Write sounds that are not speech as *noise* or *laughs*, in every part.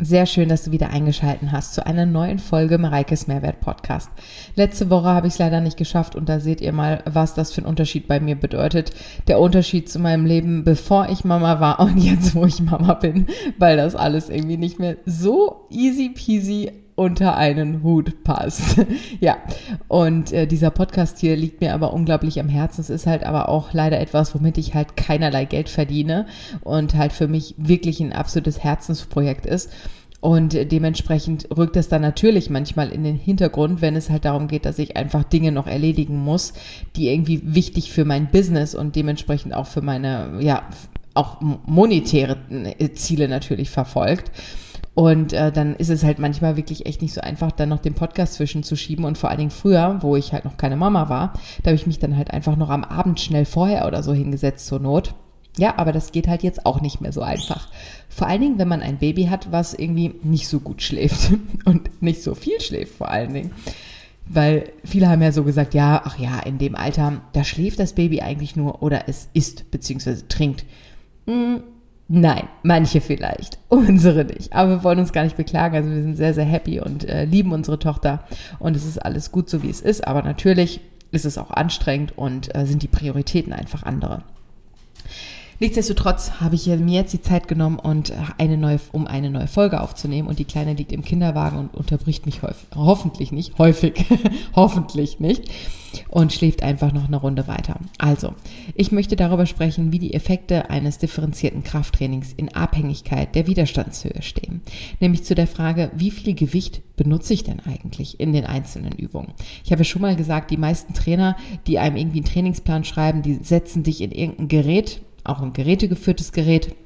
Sehr schön, dass du wieder eingeschalten hast zu einer neuen Folge Mareikes Mehrwert Podcast. Letzte Woche habe ich es leider nicht geschafft und da seht ihr mal, was das für ein Unterschied bei mir bedeutet. Der Unterschied zu meinem Leben, bevor ich Mama war und jetzt, wo ich Mama bin, weil das alles irgendwie nicht mehr so easy peasy unter einen Hut passt. *laughs* ja, und äh, dieser Podcast hier liegt mir aber unglaublich am Herzen. Es ist halt aber auch leider etwas, womit ich halt keinerlei Geld verdiene und halt für mich wirklich ein absolutes Herzensprojekt ist. Und dementsprechend rückt es dann natürlich manchmal in den Hintergrund, wenn es halt darum geht, dass ich einfach Dinge noch erledigen muss, die irgendwie wichtig für mein Business und dementsprechend auch für meine, ja, auch monetäre Ziele natürlich verfolgt. Und äh, dann ist es halt manchmal wirklich echt nicht so einfach, dann noch den Podcast zwischenzuschieben. Und vor allen Dingen früher, wo ich halt noch keine Mama war, da habe ich mich dann halt einfach noch am Abend schnell vorher oder so hingesetzt zur Not. Ja, aber das geht halt jetzt auch nicht mehr so einfach. Vor allen Dingen, wenn man ein Baby hat, was irgendwie nicht so gut schläft *laughs* und nicht so viel schläft vor allen Dingen. Weil viele haben ja so gesagt, ja, ach ja, in dem Alter, da schläft das Baby eigentlich nur oder es isst bzw. trinkt. Hm, Nein, manche vielleicht, *laughs* unsere nicht. Aber wir wollen uns gar nicht beklagen. Also wir sind sehr, sehr happy und äh, lieben unsere Tochter und es ist alles gut so, wie es ist. Aber natürlich ist es auch anstrengend und äh, sind die Prioritäten einfach andere. Nichtsdestotrotz habe ich mir jetzt die Zeit genommen, und äh, eine neue, um eine neue Folge aufzunehmen. Und die Kleine liegt im Kinderwagen und unterbricht mich häufig, hoffentlich nicht, häufig, *laughs* hoffentlich nicht, und schläft einfach noch eine Runde weiter. Also, ich möchte darüber sprechen, wie die Effekte eines differenzierten Krafttrainings in Abhängigkeit der Widerstandshöhe stehen. Nämlich zu der Frage, wie viel Gewicht benutze ich denn eigentlich in den einzelnen Übungen? Ich habe schon mal gesagt, die meisten Trainer, die einem irgendwie einen Trainingsplan schreiben, die setzen dich in irgendein Gerät, auch ein gerätegeführtes Gerät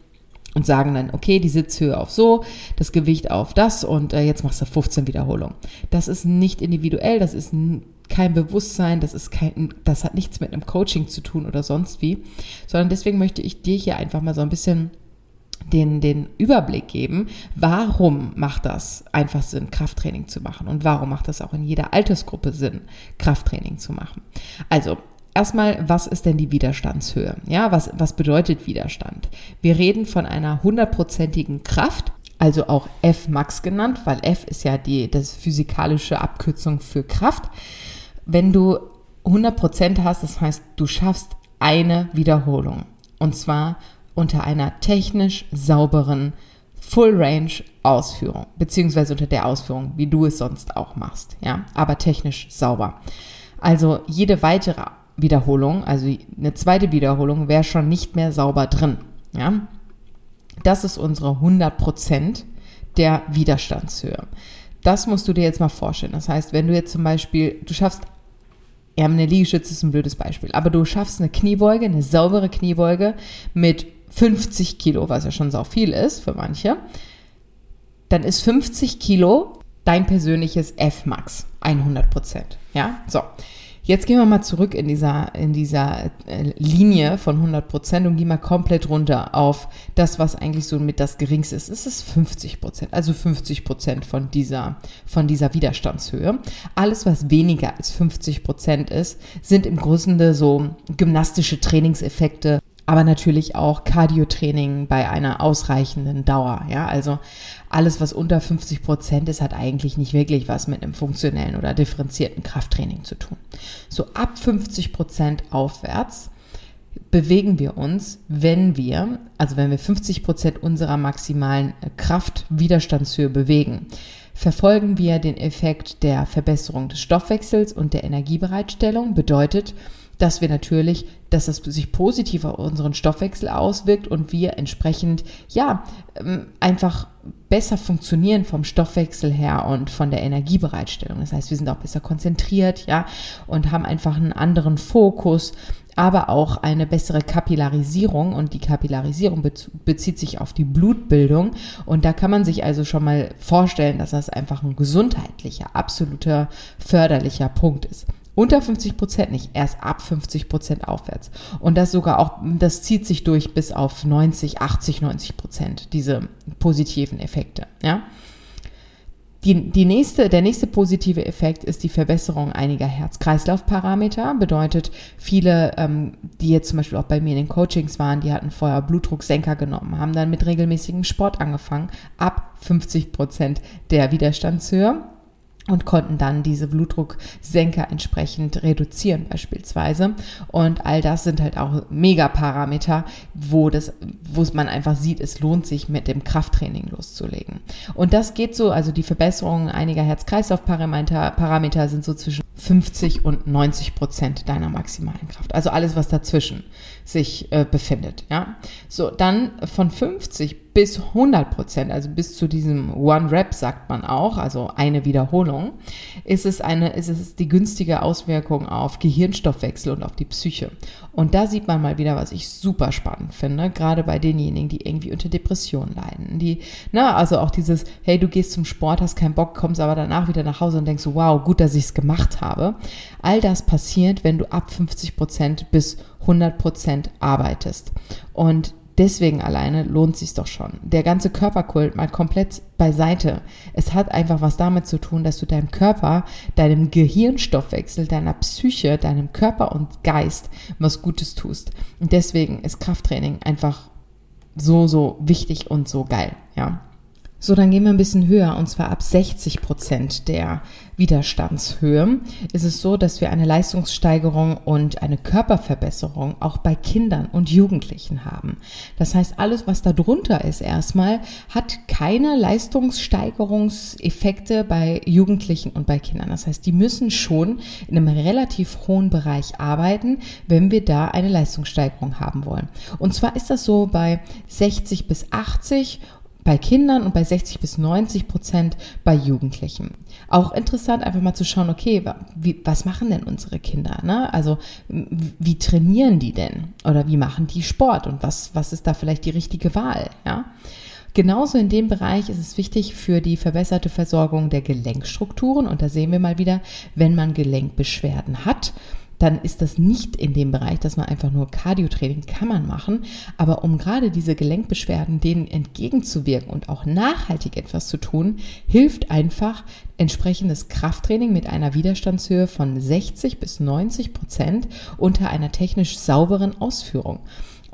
und sagen dann, okay, die Sitzhöhe auf so, das Gewicht auf das und äh, jetzt machst du 15 Wiederholungen. Das ist nicht individuell, das ist kein Bewusstsein, das ist kein, das hat nichts mit einem Coaching zu tun oder sonst wie, sondern deswegen möchte ich dir hier einfach mal so ein bisschen den, den Überblick geben, warum macht das einfach Sinn, Krafttraining zu machen und warum macht das auch in jeder Altersgruppe Sinn, Krafttraining zu machen. Also Erstmal, was ist denn die Widerstandshöhe? Ja, was, was bedeutet Widerstand? Wir reden von einer hundertprozentigen Kraft, also auch F Max genannt, weil F ist ja die das physikalische Abkürzung für Kraft. Wenn du 100% hast, das heißt, du schaffst eine Wiederholung und zwar unter einer technisch sauberen Full Range Ausführung, beziehungsweise unter der Ausführung, wie du es sonst auch machst, ja, aber technisch sauber. Also jede weitere Wiederholung, also eine zweite Wiederholung, wäre schon nicht mehr sauber drin. Ja? Das ist unsere 100% der Widerstandshöhe. Das musst du dir jetzt mal vorstellen. Das heißt, wenn du jetzt zum Beispiel, du schaffst, ja, eine Liegestütze ist ein blödes Beispiel, aber du schaffst eine Kniebeuge, eine saubere Kniebeuge mit 50 Kilo, was ja schon sau viel ist für manche, dann ist 50 Kilo dein persönliches F-Max, 100% Ja, so. Jetzt gehen wir mal zurück in dieser, in dieser äh, Linie von 100 Prozent und gehen mal komplett runter auf das, was eigentlich so mit das geringste ist. Es ist 50 Prozent, also 50 Prozent von dieser, von dieser Widerstandshöhe. Alles, was weniger als 50 Prozent ist, sind im Grunde so gymnastische Trainingseffekte aber natürlich auch Cardio-Training bei einer ausreichenden Dauer. Ja, also alles, was unter 50 Prozent ist, hat eigentlich nicht wirklich was mit einem funktionellen oder differenzierten Krafttraining zu tun. So ab 50 Prozent aufwärts bewegen wir uns, wenn wir, also wenn wir 50 Prozent unserer maximalen Kraftwiderstandshöhe bewegen, verfolgen wir den Effekt der Verbesserung des Stoffwechsels und der Energiebereitstellung. Bedeutet, dass wir natürlich, dass es sich positiv auf unseren Stoffwechsel auswirkt und wir entsprechend, ja, ähm, einfach besser funktionieren vom Stoffwechsel her und von der Energiebereitstellung. Das heißt, wir sind auch besser konzentriert, ja, und haben einfach einen anderen Fokus, aber auch eine bessere Kapillarisierung und die Kapillarisierung bezieht sich auf die Blutbildung und da kann man sich also schon mal vorstellen, dass das einfach ein gesundheitlicher, absoluter förderlicher Punkt ist. Unter 50 Prozent nicht, erst ab 50 Prozent aufwärts. Und das sogar auch, das zieht sich durch bis auf 90, 80, 90 Prozent, diese positiven Effekte, ja. Die, die nächste, der nächste positive Effekt ist die Verbesserung einiger Herz-Kreislauf-Parameter. Bedeutet, viele, ähm, die jetzt zum Beispiel auch bei mir in den Coachings waren, die hatten vorher Blutdrucksenker genommen, haben dann mit regelmäßigem Sport angefangen, ab 50 Prozent der Widerstandshöhe und konnten dann diese Blutdrucksenker entsprechend reduzieren beispielsweise. Und all das sind halt auch Megaparameter, wo das, wo man einfach sieht, es lohnt sich mit dem Krafttraining loszulegen. Und das geht so, also die Verbesserungen einiger Herz-Kreislauf-Parameter Parameter sind so zwischen 50 und 90 Prozent deiner maximalen Kraft. Also alles, was dazwischen sich äh, befindet. Ja, so dann von 50 bis 100 Prozent, also bis zu diesem One Rep sagt man auch, also eine Wiederholung, ist es eine, ist es die günstige Auswirkung auf Gehirnstoffwechsel und auf die Psyche. Und da sieht man mal wieder, was ich super spannend finde, gerade bei denjenigen, die irgendwie unter Depressionen leiden, die, na, also auch dieses, hey, du gehst zum Sport, hast keinen Bock, kommst aber danach wieder nach Hause und denkst, wow, gut, dass ich es gemacht habe. All das passiert, wenn du ab 50 Prozent bis 100 Prozent arbeitest. Und deswegen alleine lohnt sich doch schon. Der ganze Körperkult mal komplett beiseite. Es hat einfach was damit zu tun, dass du deinem Körper, deinem Gehirnstoffwechsel, deiner Psyche, deinem Körper und Geist was Gutes tust. Und deswegen ist Krafttraining einfach so, so wichtig und so geil, ja. So, dann gehen wir ein bisschen höher und zwar ab 60 Prozent der Widerstandshöhe ist es so, dass wir eine Leistungssteigerung und eine Körperverbesserung auch bei Kindern und Jugendlichen haben. Das heißt, alles, was da drunter ist erstmal, hat keine Leistungssteigerungseffekte bei Jugendlichen und bei Kindern. Das heißt, die müssen schon in einem relativ hohen Bereich arbeiten, wenn wir da eine Leistungssteigerung haben wollen. Und zwar ist das so bei 60 bis 80 bei Kindern und bei 60 bis 90 Prozent bei Jugendlichen. Auch interessant, einfach mal zu schauen, okay, wie, was machen denn unsere Kinder? Ne? Also wie trainieren die denn? Oder wie machen die Sport? Und was, was ist da vielleicht die richtige Wahl? Ja? Genauso in dem Bereich ist es wichtig für die verbesserte Versorgung der Gelenkstrukturen. Und da sehen wir mal wieder, wenn man Gelenkbeschwerden hat, dann ist das nicht in dem Bereich, dass man einfach nur Cardiotraining kann man machen. Aber um gerade diese Gelenkbeschwerden denen entgegenzuwirken und auch nachhaltig etwas zu tun, hilft einfach entsprechendes Krafttraining mit einer Widerstandshöhe von 60 bis 90 Prozent unter einer technisch sauberen Ausführung.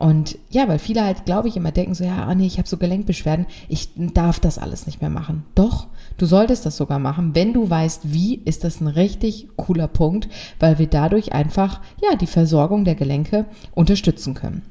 Und ja, weil viele halt, glaube ich, immer denken so, ja, oh nee, ich habe so Gelenkbeschwerden, ich darf das alles nicht mehr machen. Doch, du solltest das sogar machen. Wenn du weißt, wie, ist das ein richtig cooler Punkt, weil wir dadurch einfach, ja, die Versorgung der Gelenke unterstützen können.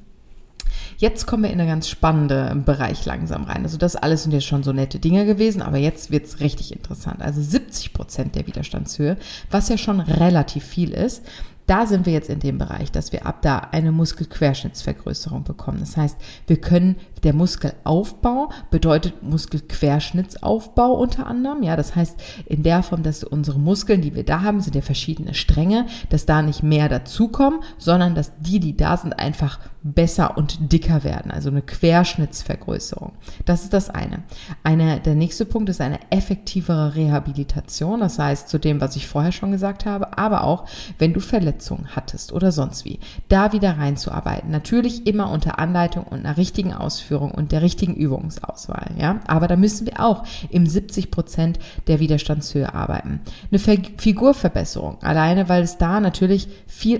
Jetzt kommen wir in einen ganz spannenden Bereich langsam rein. Also das alles sind jetzt schon so nette Dinge gewesen, aber jetzt wird es richtig interessant. Also 70 Prozent der Widerstandshöhe, was ja schon relativ viel ist da sind wir jetzt in dem Bereich, dass wir ab da eine Muskelquerschnittsvergrößerung bekommen. Das heißt, wir können, der Muskelaufbau bedeutet Muskelquerschnittsaufbau unter anderem. Ja, das heißt, in der Form, dass unsere Muskeln, die wir da haben, sind ja verschiedene Stränge, dass da nicht mehr dazukommen, sondern dass die, die da sind, einfach besser und dicker werden. Also eine Querschnittsvergrößerung. Das ist das eine. eine. Der nächste Punkt ist eine effektivere Rehabilitation. Das heißt, zu dem, was ich vorher schon gesagt habe, aber auch, wenn du Verletzungen hattest oder sonst wie, da wieder reinzuarbeiten. Natürlich immer unter Anleitung und einer richtigen Ausführung und der richtigen Übungsauswahl. Ja, aber da müssen wir auch im 70 Prozent der Widerstandshöhe arbeiten. Eine Figurverbesserung. Alleine, weil es da natürlich viel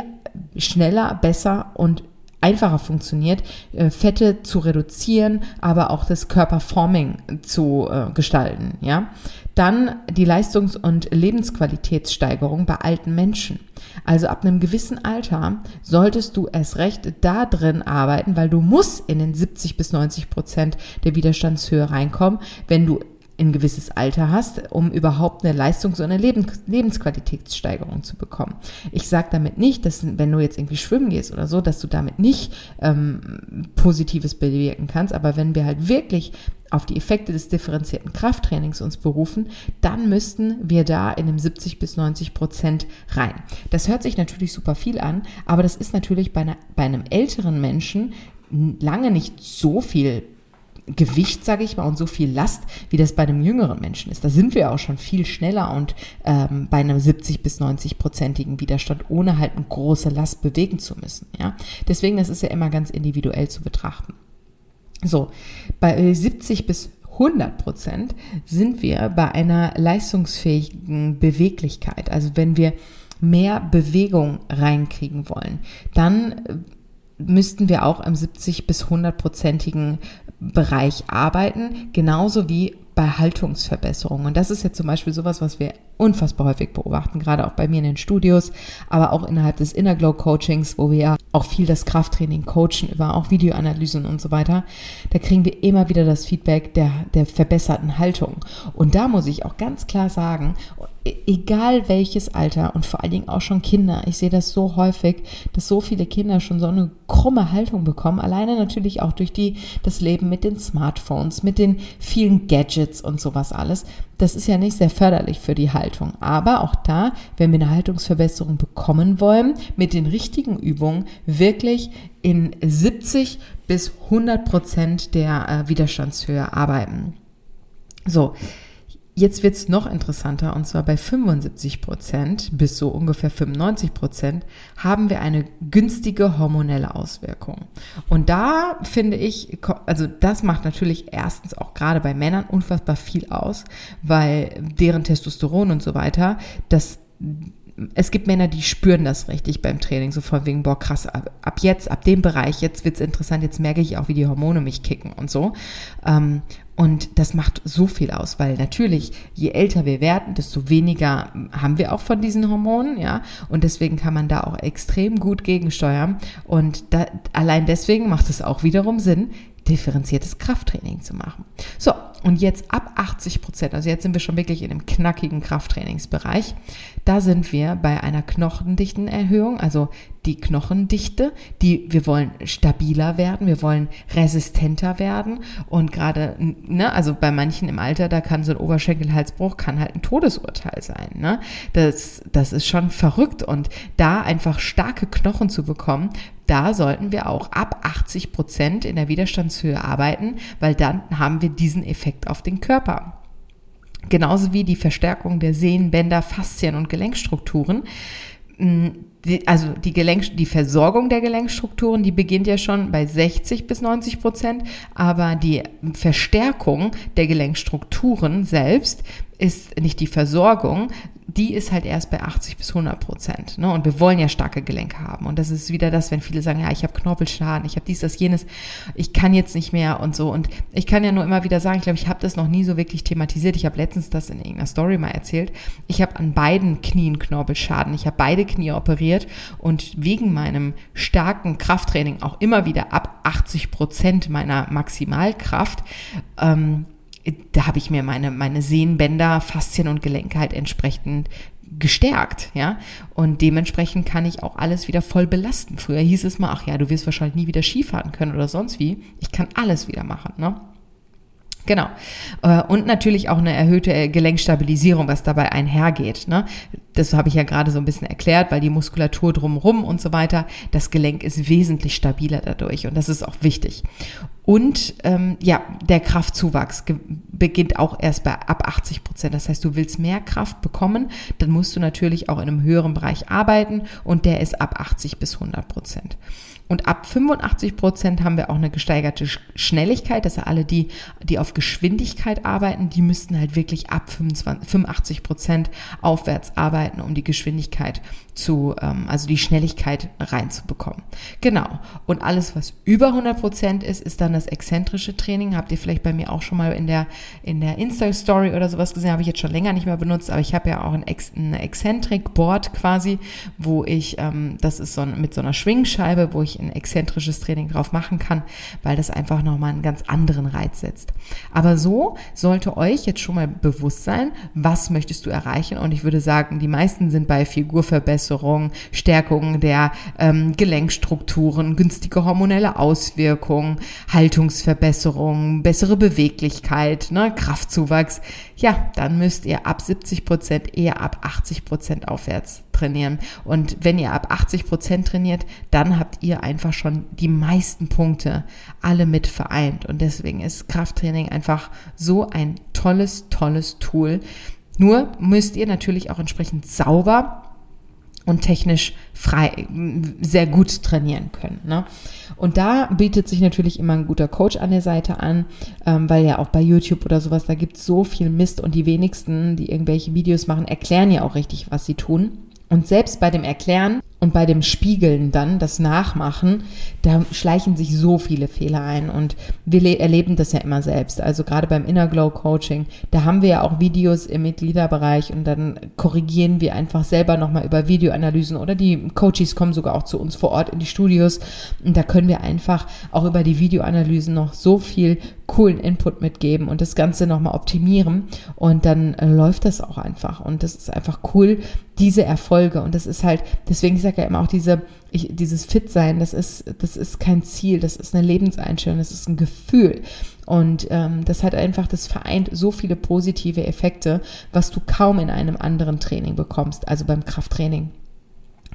schneller, besser und einfacher funktioniert, äh, Fette zu reduzieren, aber auch das Körperforming zu äh, gestalten, ja. Dann die Leistungs- und Lebensqualitätssteigerung bei alten Menschen. Also ab einem gewissen Alter solltest du erst recht da drin arbeiten, weil du musst in den 70 bis 90 Prozent der Widerstandshöhe reinkommen, wenn du ein gewisses Alter hast, um überhaupt eine Leistungs- und eine Lebens Lebensqualitätssteigerung zu bekommen. Ich sage damit nicht, dass wenn du jetzt irgendwie schwimmen gehst oder so, dass du damit nicht ähm, Positives bewirken kannst, aber wenn wir halt wirklich auf die Effekte des differenzierten Krafttrainings uns berufen, dann müssten wir da in dem 70 bis 90 Prozent rein. Das hört sich natürlich super viel an, aber das ist natürlich bei, einer, bei einem älteren Menschen lange nicht so viel Gewicht, sage ich mal, und so viel Last, wie das bei einem jüngeren Menschen ist. Da sind wir auch schon viel schneller und ähm, bei einem 70 bis 90 prozentigen Widerstand, ohne halt eine große Last bewegen zu müssen. Ja, deswegen das ist ja immer ganz individuell zu betrachten. So, bei 70 bis 100 Prozent sind wir bei einer leistungsfähigen Beweglichkeit. Also wenn wir mehr Bewegung reinkriegen wollen, dann äh, müssten wir auch im 70 bis 100-prozentigen Bereich arbeiten, genauso wie bei Haltungsverbesserungen. Und das ist jetzt zum Beispiel sowas, was wir unfassbar häufig beobachten, gerade auch bei mir in den Studios, aber auch innerhalb des Inner Glow Coachings, wo wir ja auch viel das Krafttraining coachen über auch Videoanalysen und so weiter. Da kriegen wir immer wieder das Feedback der, der verbesserten Haltung. Und da muss ich auch ganz klar sagen, egal welches Alter und vor allen Dingen auch schon Kinder, ich sehe das so häufig, dass so viele Kinder schon so eine krumme Haltung bekommen, alleine natürlich auch durch die, das Leben mit den Smartphones, mit den vielen Gadgets und sowas alles. Das ist ja nicht sehr förderlich für die Haltung. Aber auch da, wenn wir eine Haltungsverbesserung bekommen wollen, mit den richtigen Übungen wirklich in 70 bis 100 Prozent der äh, Widerstandshöhe arbeiten. So, Jetzt wird es noch interessanter und zwar bei 75 Prozent bis so ungefähr 95 Prozent haben wir eine günstige hormonelle Auswirkung. Und da finde ich, also das macht natürlich erstens auch gerade bei Männern unfassbar viel aus, weil deren Testosteron und so weiter, das es gibt Männer, die spüren das richtig beim Training, so von wegen, boah, krass, ab, ab jetzt, ab dem Bereich, jetzt wird's interessant, jetzt merke ich auch, wie die Hormone mich kicken und so. Ähm, und das macht so viel aus, weil natürlich, je älter wir werden, desto weniger haben wir auch von diesen Hormonen, ja. Und deswegen kann man da auch extrem gut gegensteuern. Und da, allein deswegen macht es auch wiederum Sinn, differenziertes Krafttraining zu machen. So, und jetzt ab 80 Prozent, also jetzt sind wir schon wirklich in dem knackigen Krafttrainingsbereich, da sind wir bei einer Knochendichtenerhöhung, also die Knochendichte, die wir wollen stabiler werden, wir wollen resistenter werden und gerade, ne, also bei manchen im Alter, da kann so ein Oberschenkelhalsbruch kann halt ein Todesurteil sein, ne? Das, das ist schon verrückt und da einfach starke Knochen zu bekommen, da sollten wir auch ab 80 Prozent in der Widerstandshöhe arbeiten, weil dann haben wir diesen Effekt auf den Körper. Genauso wie die Verstärkung der Sehnen, Bänder, Faszien und Gelenkstrukturen. Mm, also die, Gelenk, die Versorgung der Gelenkstrukturen, die beginnt ja schon bei 60 bis 90 Prozent, aber die Verstärkung der Gelenkstrukturen selbst ist nicht die Versorgung, die ist halt erst bei 80 bis 100 Prozent. Ne? Und wir wollen ja starke Gelenke haben. Und das ist wieder das, wenn viele sagen, ja, ich habe Knorpelschaden, ich habe dies, das, jenes, ich kann jetzt nicht mehr und so. Und ich kann ja nur immer wieder sagen, ich glaube, ich habe das noch nie so wirklich thematisiert. Ich habe letztens das in irgendeiner Story mal erzählt. Ich habe an beiden Knien Knorpelschaden. Ich habe beide Knie operiert und wegen meinem starken Krafttraining auch immer wieder ab 80 Prozent meiner Maximalkraft ähm, da habe ich mir meine, meine Sehnenbänder, Faszien und Gelenke halt entsprechend gestärkt, ja. Und dementsprechend kann ich auch alles wieder voll belasten. Früher hieß es mal, ach ja, du wirst wahrscheinlich nie wieder Skifahren können oder sonst wie. Ich kann alles wieder machen, ne? Genau. Äh, und natürlich auch eine erhöhte Gelenkstabilisierung, was dabei einhergeht. Ne? Das habe ich ja gerade so ein bisschen erklärt, weil die Muskulatur drumherum und so weiter, das Gelenk ist wesentlich stabiler dadurch und das ist auch wichtig. Und ähm, ja, der Kraftzuwachs beginnt auch erst bei ab 80 Prozent. Das heißt, du willst mehr Kraft bekommen, dann musst du natürlich auch in einem höheren Bereich arbeiten und der ist ab 80 bis 100 Prozent. Und ab 85 Prozent haben wir auch eine gesteigerte Schnelligkeit. Das heißt, alle die, die auf Geschwindigkeit arbeiten, die müssten halt wirklich ab 25, 85 Prozent aufwärts arbeiten, um die Geschwindigkeit zu, ähm, also die Schnelligkeit reinzubekommen. Genau. Und alles, was über 100 Prozent ist, ist dann das exzentrische Training. Habt ihr vielleicht bei mir auch schon mal in der, in der Insta-Story oder sowas gesehen, habe ich jetzt schon länger nicht mehr benutzt, aber ich habe ja auch ein, Ex, ein Eccentric-Board quasi, wo ich, ähm, das ist so ein, mit so einer Schwingscheibe, wo ich ein exzentrisches Training drauf machen kann, weil das einfach nochmal einen ganz anderen Reiz setzt. Aber so sollte euch jetzt schon mal bewusst sein, was möchtest du erreichen? Und ich würde sagen, die meisten sind bei Figurverbesserung, Stärkung der ähm, Gelenkstrukturen, günstige hormonelle Auswirkungen, Haltungsverbesserung, bessere Beweglichkeit, ne, Kraftzuwachs. Ja, dann müsst ihr ab 70 Prozent eher ab 80 Prozent aufwärts trainieren. Und wenn ihr ab 80 Prozent trainiert, dann habt ihr einfach schon die meisten Punkte alle mit vereint. Und deswegen ist Krafttraining einfach so ein tolles, tolles Tool. Nur müsst ihr natürlich auch entsprechend sauber und technisch frei, sehr gut trainieren können. Ne? Und da bietet sich natürlich immer ein guter Coach an der Seite an, ähm, weil ja auch bei YouTube oder sowas, da gibt es so viel Mist und die wenigsten, die irgendwelche Videos machen, erklären ja auch richtig, was sie tun. Und selbst bei dem Erklären und bei dem Spiegeln dann, das Nachmachen, da schleichen sich so viele Fehler ein. Und wir erleben das ja immer selbst. Also gerade beim Inner Glow Coaching, da haben wir ja auch Videos im Mitgliederbereich und dann korrigieren wir einfach selber nochmal über Videoanalysen oder die Coaches kommen sogar auch zu uns vor Ort in die Studios. Und da können wir einfach auch über die Videoanalysen noch so viel coolen Input mitgeben und das Ganze nochmal optimieren. Und dann äh, läuft das auch einfach. Und das ist einfach cool, diese Erfolge. Und das ist halt, deswegen sage ich ja immer auch diese, ich, dieses Fit-Sein, das ist, das ist kein Ziel, das ist eine Lebenseinstellung, das ist ein Gefühl. Und ähm, das hat einfach, das vereint so viele positive Effekte, was du kaum in einem anderen Training bekommst, also beim Krafttraining.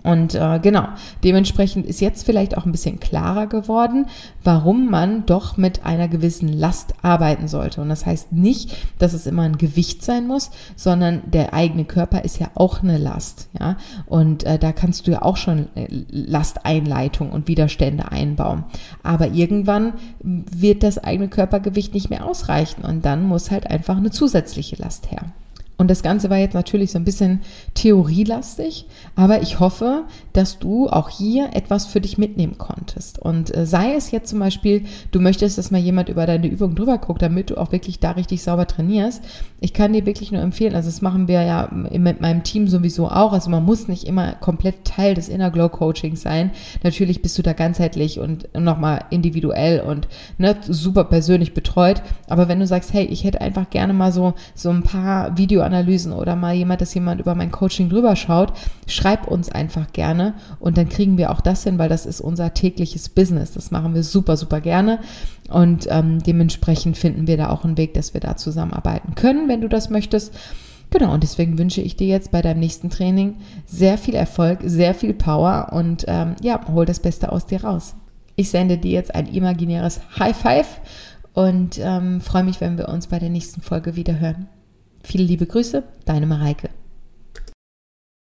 Und äh, genau, dementsprechend ist jetzt vielleicht auch ein bisschen klarer geworden, warum man doch mit einer gewissen Last arbeiten sollte. Und das heißt nicht, dass es immer ein Gewicht sein muss, sondern der eigene Körper ist ja auch eine Last. Ja? Und äh, da kannst du ja auch schon äh, Lasteinleitung und Widerstände einbauen. Aber irgendwann wird das eigene Körpergewicht nicht mehr ausreichen und dann muss halt einfach eine zusätzliche Last her. Und das Ganze war jetzt natürlich so ein bisschen theorielastig, aber ich hoffe, dass du auch hier etwas für dich mitnehmen konntest. Und äh, sei es jetzt zum Beispiel, du möchtest, dass mal jemand über deine Übung drüber guckt, damit du auch wirklich da richtig sauber trainierst. Ich kann dir wirklich nur empfehlen, also das machen wir ja mit meinem Team sowieso auch. Also man muss nicht immer komplett Teil des Inner Glow Coachings sein. Natürlich bist du da ganzheitlich und nochmal individuell und ne, super persönlich betreut. Aber wenn du sagst, hey, ich hätte einfach gerne mal so, so ein paar Video Videoanalysen oder mal jemand, dass jemand über mein Coaching drüber schaut, schreib uns einfach gerne und dann kriegen wir auch das hin, weil das ist unser tägliches Business. Das machen wir super, super gerne und ähm, dementsprechend finden wir da auch einen Weg, dass wir da zusammenarbeiten können, wenn du das möchtest. Genau, und deswegen wünsche ich dir jetzt bei deinem nächsten Training sehr viel Erfolg, sehr viel Power und ähm, ja, hol das Beste aus dir raus. Ich sende dir jetzt ein imaginäres High Five und ähm, freue mich, wenn wir uns bei der nächsten Folge wieder hören. Viele liebe Grüße, deine Mareike.